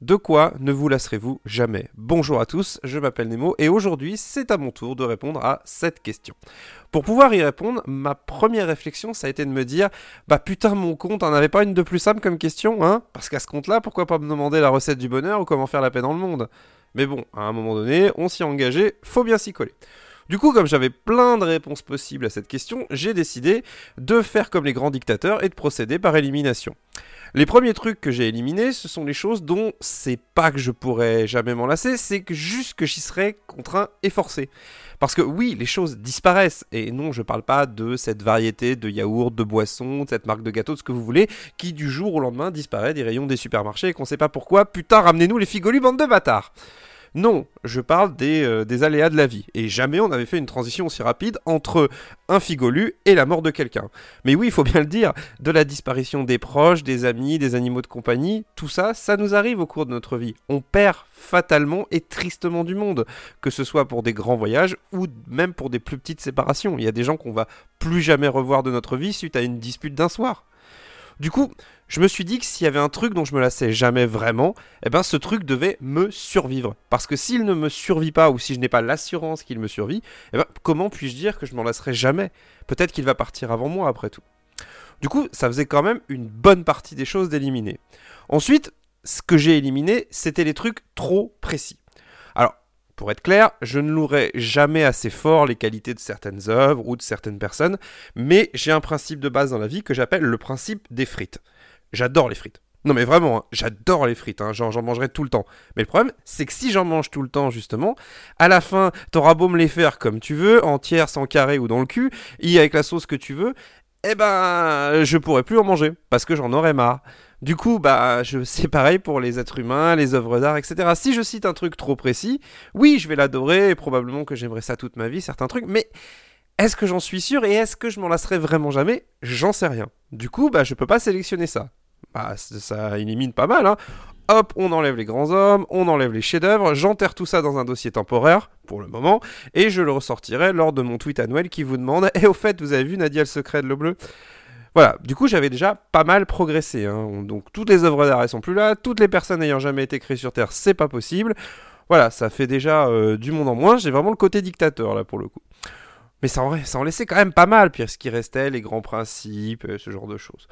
De quoi ne vous lasserez-vous jamais? Bonjour à tous, je m'appelle Nemo et aujourd'hui c'est à mon tour de répondre à cette question. Pour pouvoir y répondre, ma première réflexion ça a été de me dire Bah putain mon compte, en avait pas une de plus simple comme question, hein? Parce qu'à ce compte-là, pourquoi pas me demander la recette du bonheur ou comment faire la paix dans le monde? Mais bon, à un moment donné, on s'y est engagé, faut bien s'y coller. Du coup, comme j'avais plein de réponses possibles à cette question, j'ai décidé de faire comme les grands dictateurs et de procéder par élimination. Les premiers trucs que j'ai éliminés, ce sont les choses dont c'est pas que je pourrais jamais m'en lasser, c'est que juste que j'y serais contraint et forcé. Parce que oui, les choses disparaissent. Et non, je parle pas de cette variété de yaourts, de boissons, de cette marque de gâteaux, de ce que vous voulez, qui du jour au lendemain disparaît des rayons des supermarchés et qu'on sait pas pourquoi. Putain, ramenez-nous les figolus, bande de bâtards non, je parle euh, des, aléas de la vie. Et jamais on avait fait une transition aussi rapide entre un figolu et la mort de quelqu'un. Mais oui, il faut bien le dire, de la disparition des proches, des amis, des animaux de compagnie, tout ça, ça nous arrive au cours de notre vie. On perd fatalement et tristement du monde, que ce soit pour des grands voyages ou même pour des plus petites séparations. Il y a des gens qu'on va plus jamais revoir de notre vie suite à une dispute d'un soir. Du coup, je me suis dit que s'il y avait un truc dont je me lassais jamais vraiment, eh ben ce truc devait me survivre. Parce que s'il ne me survit pas ou si je n'ai pas l'assurance qu'il me survit, eh ben comment puis-je dire que je m'en lasserai jamais? Peut-être qu'il va partir avant moi après tout. Du coup, ça faisait quand même une bonne partie des choses d'éliminer. Ensuite, ce que j'ai éliminé, c'était les trucs trop précis. Pour être clair, je ne louerai jamais assez fort les qualités de certaines œuvres ou de certaines personnes, mais j'ai un principe de base dans la vie que j'appelle le principe des frites. J'adore les frites. Non mais vraiment, hein, j'adore les frites, hein, j'en mangerai tout le temps. Mais le problème, c'est que si j'en mange tout le temps, justement, à la fin, t'auras beau me les faire comme tu veux, entières, sans carré ou dans le cul, et avec la sauce que tu veux, eh ben, je pourrais plus en manger, parce que j'en aurais marre. Du coup, bah, c'est pareil pour les êtres humains, les œuvres d'art, etc. Si je cite un truc trop précis, oui, je vais l'adorer, et probablement que j'aimerais ça toute ma vie, certains trucs, mais est-ce que j'en suis sûr et est-ce que je m'en lasserai vraiment jamais? J'en sais rien. Du coup, bah, je peux pas sélectionner ça. Bah, ça élimine pas mal, hein. Hop, on enlève les grands hommes, on enlève les chefs-d'œuvre, j'enterre tout ça dans un dossier temporaire, pour le moment, et je le ressortirai lors de mon tweet annuel qui vous demande Et au fait, vous avez vu Nadia le secret de l'eau bleue? Voilà, du coup j'avais déjà pas mal progressé. Hein. Donc toutes les œuvres d'art sont plus là, toutes les personnes n'ayant jamais été créées sur Terre, c'est pas possible. Voilà, ça fait déjà euh, du monde en moins. J'ai vraiment le côté dictateur là pour le coup. Mais ça en, ça en laissait quand même pas mal, puis ce qui restait, les grands principes, euh, ce genre de choses.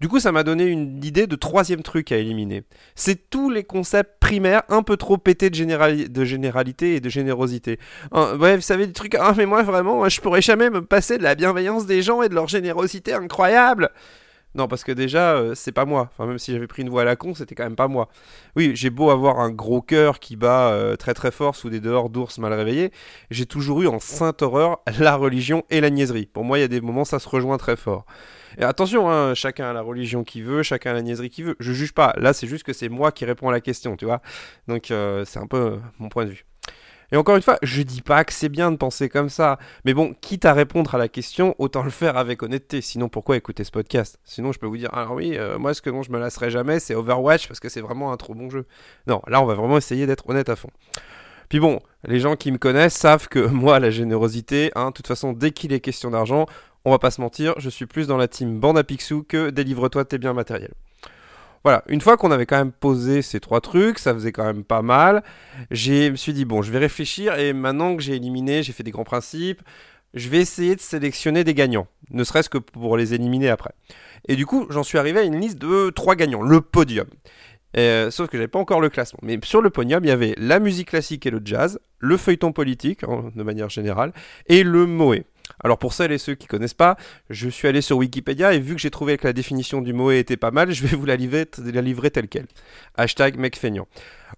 Du coup, ça m'a donné une idée de troisième truc à éliminer. C'est tous les concepts primaires un peu trop pétés de, généralité et de générosité. Ouais, vous savez, des trucs, ah mais moi vraiment, je pourrais jamais me passer de la bienveillance des gens et de leur générosité incroyable. Non, parce que déjà, euh, c'est pas moi. Enfin, même si j'avais pris une voix à la con, c'était quand même pas moi. Oui, j'ai beau avoir un gros cœur qui bat euh, très très fort sous des dehors d'ours mal réveillés, j'ai toujours eu en sainte horreur la religion et la niaiserie. Pour moi, il y a des moments, ça se rejoint très fort. Et attention, hein, chacun a la religion qu'il veut, chacun a la niaiserie qu'il veut. Je juge pas. Là, c'est juste que c'est moi qui réponds à la question, tu vois. Donc, euh, c'est un peu mon point de vue. Et encore une fois, je dis pas que c'est bien de penser comme ça, mais bon, quitte à répondre à la question, autant le faire avec honnêteté. Sinon, pourquoi écouter ce podcast? Sinon, je peux vous dire, alors oui, euh, moi, ce que dont je me lasserai jamais, c'est Overwatch parce que c'est vraiment un trop bon jeu. Non, là, on va vraiment essayer d'être honnête à fond. Puis bon, les gens qui me connaissent savent que moi, la générosité, hein, de toute façon, dès qu'il est question d'argent, on va pas se mentir, je suis plus dans la team bande à que délivre-toi tes biens matériels. Voilà, une fois qu'on avait quand même posé ces trois trucs, ça faisait quand même pas mal. Je me suis dit, bon, je vais réfléchir et maintenant que j'ai éliminé, j'ai fait des grands principes, je vais essayer de sélectionner des gagnants, ne serait-ce que pour les éliminer après. Et du coup, j'en suis arrivé à une liste de trois gagnants, le podium. Euh, sauf que j'avais pas encore le classement. Mais sur le podium, il y avait la musique classique et le jazz, le feuilleton politique, hein, de manière générale, et le moé. Alors pour celles et ceux qui connaissent pas, je suis allé sur Wikipédia et vu que j'ai trouvé que la définition du moé était pas mal, je vais vous la livrer, telle quelle. Hashtag mec feignant.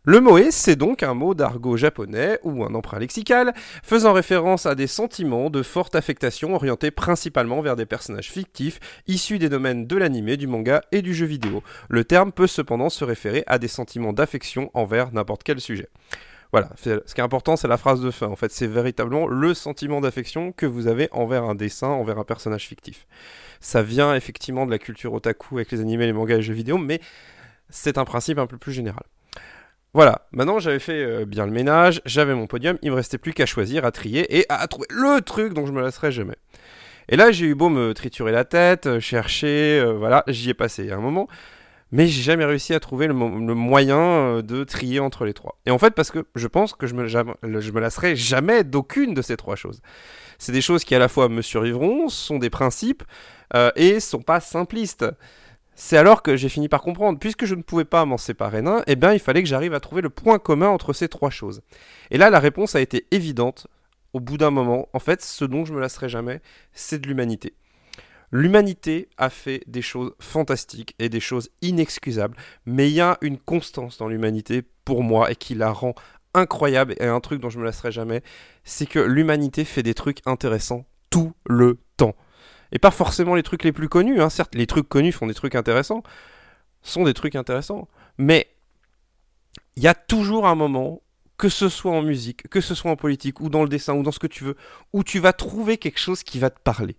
Le moé, c'est donc un mot d'argot japonais ou un emprunt lexical faisant référence à des sentiments de forte affectation orientés principalement vers des personnages fictifs issus des domaines de l'anime, du manga et du jeu vidéo. Le terme peut cependant se référer à des sentiments d'affection envers n'importe quel sujet. Voilà, ce qui est important, c'est la phrase de fin. En fait, c'est véritablement le sentiment d'affection que vous avez envers un dessin, envers un personnage fictif. Ça vient effectivement de la culture otaku avec les animés, les mangas et les jeux vidéo, mais c'est un principe un peu plus général. Voilà, maintenant j'avais fait euh, bien le ménage, j'avais mon podium, il me restait plus qu'à choisir, à trier et à trouver le truc dont je me lasserai jamais. Et là j'ai eu beau me triturer la tête, euh, chercher, euh, voilà, j'y ai passé un moment. Mais j'ai jamais réussi à trouver le, moyen euh, de trier entre les trois. Et en fait, parce que je pense que je me, me lasserai jamais d'aucune de ces trois choses. C'est des choses qui à la fois me survivront, sont des principes, euh, et sont pas simplistes. C'est alors que j'ai fini par comprendre, puisque je ne pouvais pas m'en séparer d'un, eh bien il fallait que j'arrive à trouver le point commun entre ces trois choses. Et là, la réponse a été évidente au bout d'un moment. En fait, ce dont je me lasserai jamais, c'est de l'humanité. L'humanité a fait des choses fantastiques et des choses inexcusables, mais il y a une constance dans l'humanité pour moi et qui la rend incroyable et un truc dont je me lasserai jamais, c'est que l'humanité fait des trucs intéressants tout le temps. Et pas forcément les trucs les plus connus, hein. certes les trucs connus font des trucs intéressants, sont des trucs intéressants, mais il y a toujours un moment que ce soit en musique, que ce soit en politique, ou dans le dessin, ou dans ce que tu veux, où tu vas trouver quelque chose qui va te parler.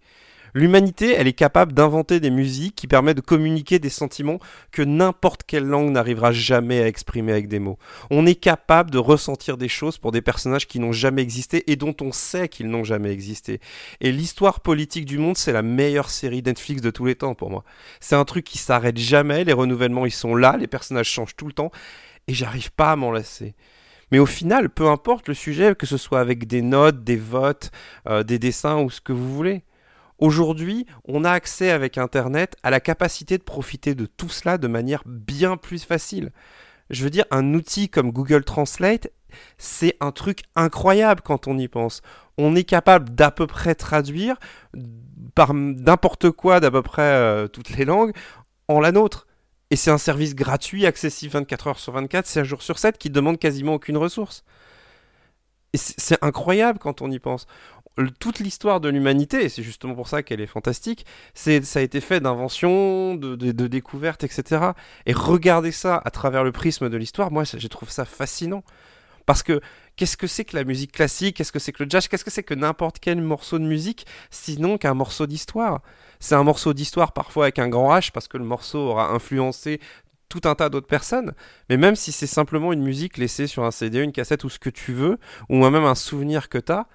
L'humanité, elle est capable d'inventer des musiques qui permettent de communiquer des sentiments que n'importe quelle langue n'arrivera jamais à exprimer avec des mots. On est capable de ressentir des choses pour des personnages qui n'ont jamais existé et dont on sait qu'ils n'ont jamais existé. Et l'histoire politique du monde, c'est la meilleure série Netflix de tous les temps pour moi. C'est un truc qui s'arrête jamais, les renouvellements ils sont là, les personnages changent tout le temps, et j'arrive pas à m'en lasser. Mais au final, peu importe le sujet, que ce soit avec des notes, des votes, euh, des dessins ou ce que vous voulez. Aujourd'hui, on a accès avec Internet à la capacité de profiter de tout cela de manière bien plus facile. Je veux dire, un outil comme Google Translate, c'est un truc incroyable quand on y pense. On est capable d'à peu près traduire par n'importe quoi d'à peu près euh, toutes les langues en la nôtre. Et c'est un service gratuit, accessible 24 heures sur 24, 7 jours sur 7, qui demande quasiment aucune ressource. Et c'est incroyable quand on y pense. Toute l'histoire de l'humanité, et c'est justement pour ça qu'elle est fantastique, c'est ça a été fait d'inventions, de, de découvertes, etc. Et regarder ça à travers le prisme de l'histoire, moi, je trouve ça fascinant. Parce que qu'est-ce que c'est que la musique classique? Qu'est-ce que c'est que le jazz? Qu'est-ce que c'est que n'importe quel morceau de musique Sinon qu'un morceau d'histoire? C'est un morceau d'histoire parfois avec un grand H parce que le morceau aura influencé tout un tas d'autres personnes. Mais même si c'est simplement une musique laissée sur un CD, une cassette ou ce que tu veux, ou même un souvenir que tu as,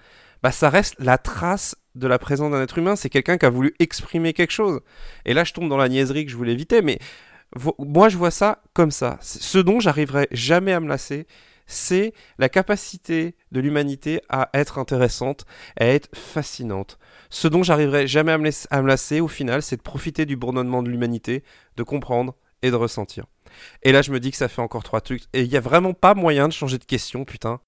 bah ça reste la trace de la présence d'un être humain. C'est quelqu'un qui a voulu exprimer quelque chose. Et là, je tombe dans la niaiserie que je voulais éviter, mais moi, je vois ça comme ça. Ce dont j'arriverai jamais à me lasser, c'est la capacité de l'humanité à être intéressante, à être fascinante. Ce dont j'arriverai jamais à me, lasser au final, c'est de profiter du bourdonnement de l'humanité, de comprendre et de ressentir. Et là, je me dis que ça fait encore trois trucs. Et il n'y a vraiment pas moyen de changer de question, putain.